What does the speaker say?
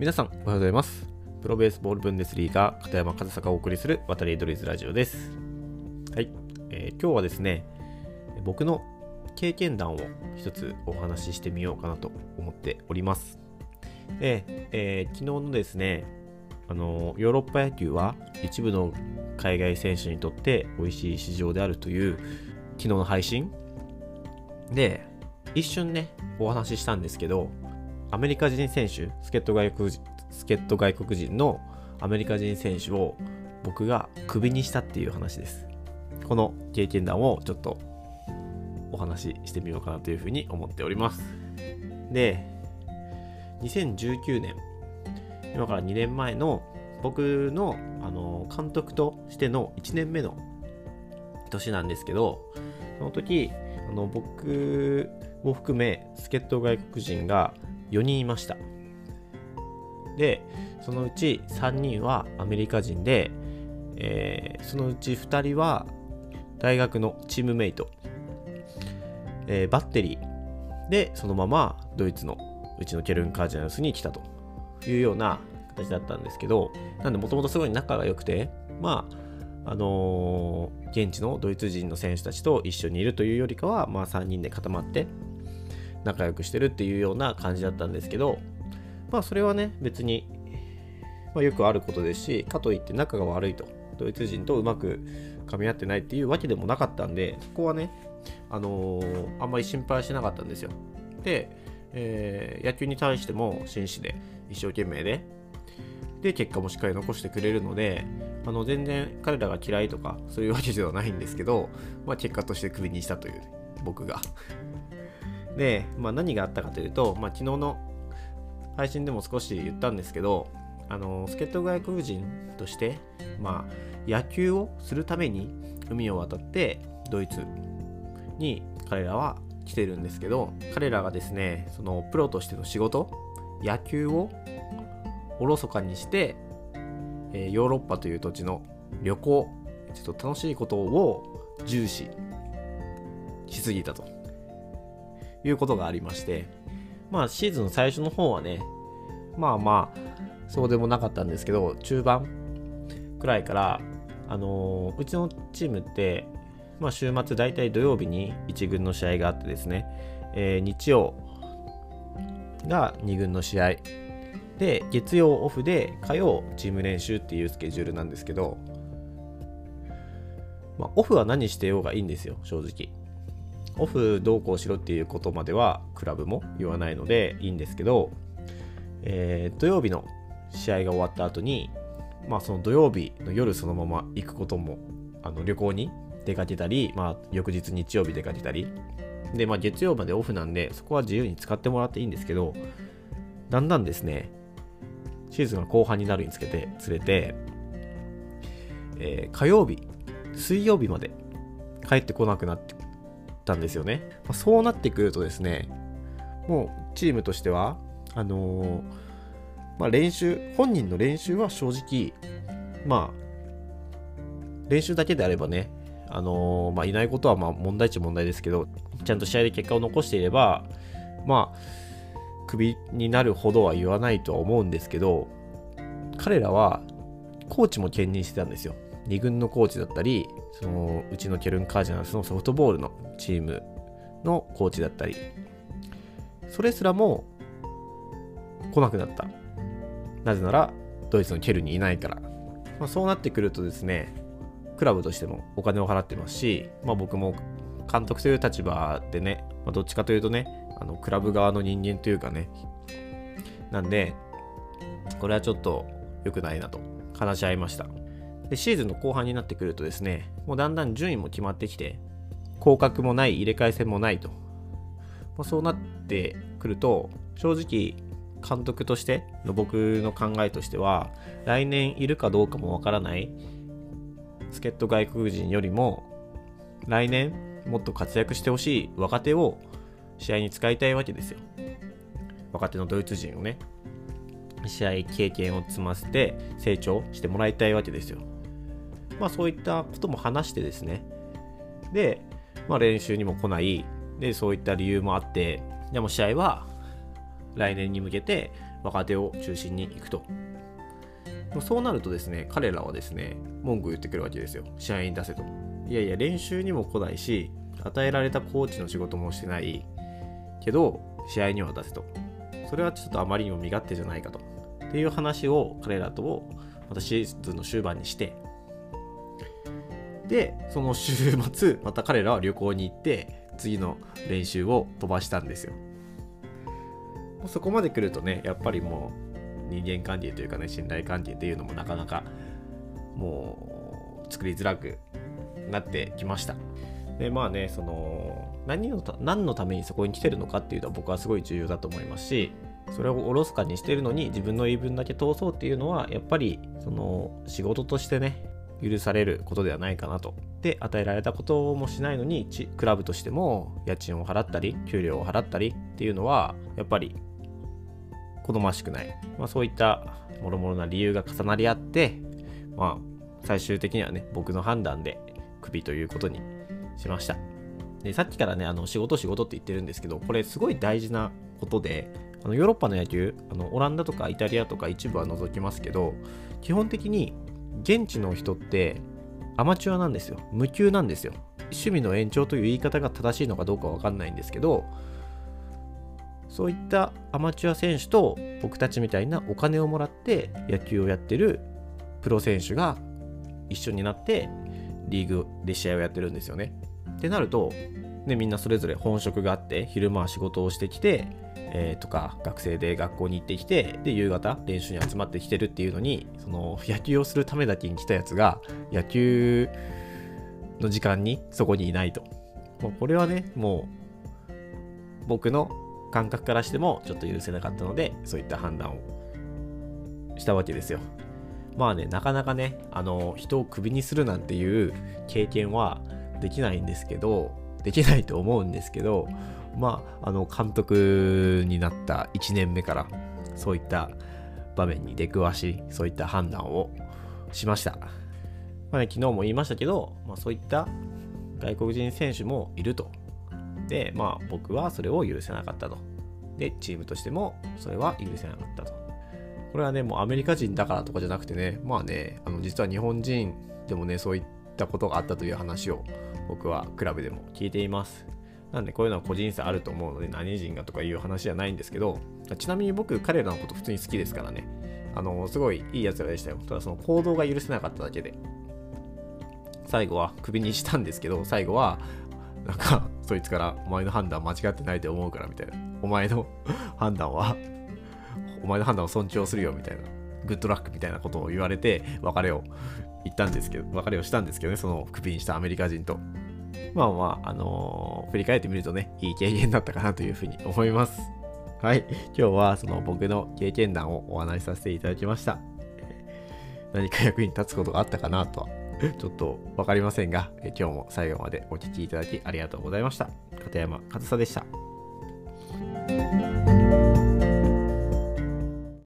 皆さんおはようございます。プロベースボールブンデスリーガー片山和沙がお送りする渡りドリーズラジオです。はい、えー、今日はですね僕の経験談を一つお話ししてみようかなと思っております。で、えー、昨日のですねあのヨーロッパ野球は一部の海外選手にとって美味しい市場であるという昨日の配信で一瞬ねお話ししたんですけどアメリカ人選手、助っ人外国人助っ人外国人のアメリカ人選手を僕がクビにしたっていう話です。この経験談をちょっとお話ししてみようかなというふうに思っております。で、2019年、今から2年前の僕のあの監督としての1年目の年なんですけど、その時、あの僕も含め助っ人外国人が4人いました。でそのうち3人はアメリカ人で、えー、そのうち2人は大学のチームメイト、えー、バッテリー。でそのままドイツのうちのケルン・カージナルスに来たというような形だったんですけどなんでもともとすごい仲が良くてまああのー、現地のドイツ人の選手たちと一緒にいるというよりかは、まあ、3人で固まって仲良くしてるっていうような感じだったんですけど、まあそれはね、別に、まあ、よくあることですし、かといって仲が悪いと、ドイツ人とうまく噛み合ってないっていうわけでもなかったんで、そこはね、あのー、あんまり心配しなかったんですよ。で、えー、野球に対しても真摯で一生懸命で、で、結果もしっかり残してくれるので、あの全然彼らが嫌いとかそういうわけではないんですけど、まあ、結果としてクビにしたという、僕がで、まあ、何があったかというと、まあ、昨日の配信でも少し言ったんですけど、あの助っ人外国人として、まあ、野球をするために海を渡ってドイツに彼らは来てるんですけど彼らがですねそのプロとしての仕事野球をおろそかにして、えー、ヨーロッパという土地の旅行ちょっと楽しいことを重視しすぎたと。いうことがありまして、まあシーズン最初の方はね、まあまあ、そうでもなかったんですけど、中盤くらいから、あのー、うちのチームって、まあ週末大体土曜日に1軍の試合があってですね、えー、日曜が2軍の試合、で、月曜オフで火曜チーム練習っていうスケジュールなんですけど、まあ、オフは何してようがいいんですよ、正直。オフどうこうしろっていうことまではクラブも言わないのでいいんですけど、えー、土曜日の試合が終わった後に、まあその土曜日の夜そのまま行くことも、あの旅行に出かけたり、まあ翌日日曜日出かけたり、で、まあ月曜までオフなんで、そこは自由に使ってもらっていいんですけど、だんだんですね、シーズンが後半になるにつけて、つれて、えー、火曜日、水曜日まで帰ってこなくなってたんですよね。まあ、そうなってくるとですね、もうチームとしては、あのー、まあ、練習、本人の練習は正直、まあ、練習だけであればね、あのー、まあ、いないことはま問題っちゃ問題ですけど、ちゃんと試合で結果を残していれば、まあ、クビになるほどは言わないとは思うんですけど、彼らはコーチも兼任してたんですよ。2軍のコーチだったり、そのうちのケルン・カージナルスのソフトボールのチームのコーチだったり、それすらも来なくなった。なぜなら、ドイツのケルにいないから。まあ、そうなってくるとですね、クラブとしてもお金を払ってますし、まあ、僕も監督という立場でね、まあ、どっちかというとね、あのクラブ側の人間というかね、なんで、これはちょっと良くないなと話し合いました。で、シーズンの後半になってくるとですね、もうだんだん順位も決まってきて、降格もない、入れ替え戦もないと。まあ、そうなってくると、正直、監督としての僕の考えとしては、来年いるかどうかもわからない助っ人外国人よりも、来年もっと活躍してほしい若手を試合に使いたいわけですよ。若手のドイツ人をね、試合経験を積ませて成長してもらいたいわけですよ。まあそういったことも話してですね。で、まあ練習にも来ない。で、そういった理由もあって、でも試合は来年に向けて若手を中心に行くと。そうなるとですね、彼らはですね、文句言ってくるわけですよ。試合に出せと。いやいや、練習にも来ないし、与えられたコーチの仕事もしてないけど、試合には出せと。それはちょっとあまりにも身勝手じゃないかと。っていう話を彼らとまたシーズンの終盤にして、で、その週末、また彼らは旅行に行って、次の練習を飛ばしたんですよ。そこまで来るとね、やっぱりもう人間関係というかね、信頼関係っていうのもなかなかもう作りづらくなってきました。で、まあね、その何の何のためにそこに来てるのかっていうのは僕はすごい重要だと思いますし、それをおろそかにしてるのに自分の言い分だけ通そうっていうのはやっぱりその仕事としてね許されることではないかなと。で、与えられたこともしないのに、クラブとしても家賃を払ったり、給料を払ったりっていうのは、やっぱり好ましくない。まあ、そういったもろもろな理由が重なり合って、まあ、最終的にはね、僕の判断でクビということにしました。で、さっきからね、あの、仕事仕事って言ってるんですけど、これすごい大事なことで、あのヨーロッパの野球あの、オランダとかイタリアとか一部は除きますけど、基本的に現地の人ってアマチュアなんですよ。無給なんですよ。趣味の延長という言い方が正しいのかどうかわかんないんですけど、そういったアマチュア選手と僕たちみたいなお金をもらって野球をやってるプロ選手が一緒になってリーグで試合をやってるんですよね。ってなると、ね、みんなそれぞれ本職があって昼間は仕事をしてきてえー、とか学生で学校に行ってきてで夕方練習に集まってきてるっていうのにその野球をするためだけに来たやつが野球の時間にそこにいないと。もうこれはねもう僕の感覚からしてもちょっと許せなかったのでそういった判断をしたわけですよ。まあねなかなかねあの人をクビにするなんていう経験はできないんですけどできないと思うんですけどまあ、あの監督になった1年目からそういった場面に出くわしそういった判断をしました、まあね、昨日も言いましたけど、まあ、そういった外国人選手もいると。でまあ僕はそれを許せなかったと。でチームとしてもそれは許せなかったと。これはねもうアメリカ人だからとかじゃなくてねまあねあの実は日本人でもねそういったことがあったという話を僕はクラブでも聞いていますなんでこういうのは個人差あると思うので何人がとかいう話じゃないんですけど、ちなみに僕彼らのこと普通に好きですからね。あの、すごいいい奴らでしたよ。ただその行動が許せなかっただけで。最後はクビにしたんですけど、最後は、なんか、そいつから、お前の判断間違ってないと思うから、みたいな。お前の判断は、お前の判断を尊重するよ、みたいな。グッドラックみたいなことを言われて、別れを言ったんですけど、別れをしたんですけどね、そのクビにしたアメリカ人と。まあまあ、あのー、振り返ってみるとね、いい経験だったかなというふうに思います。はい。今日はその僕の経験談をお話しさせていただきました。何か役に立つことがあったかなとは、ちょっとわかりませんが、今日も最後までお聴きいただきありがとうございました。片山和沙でした。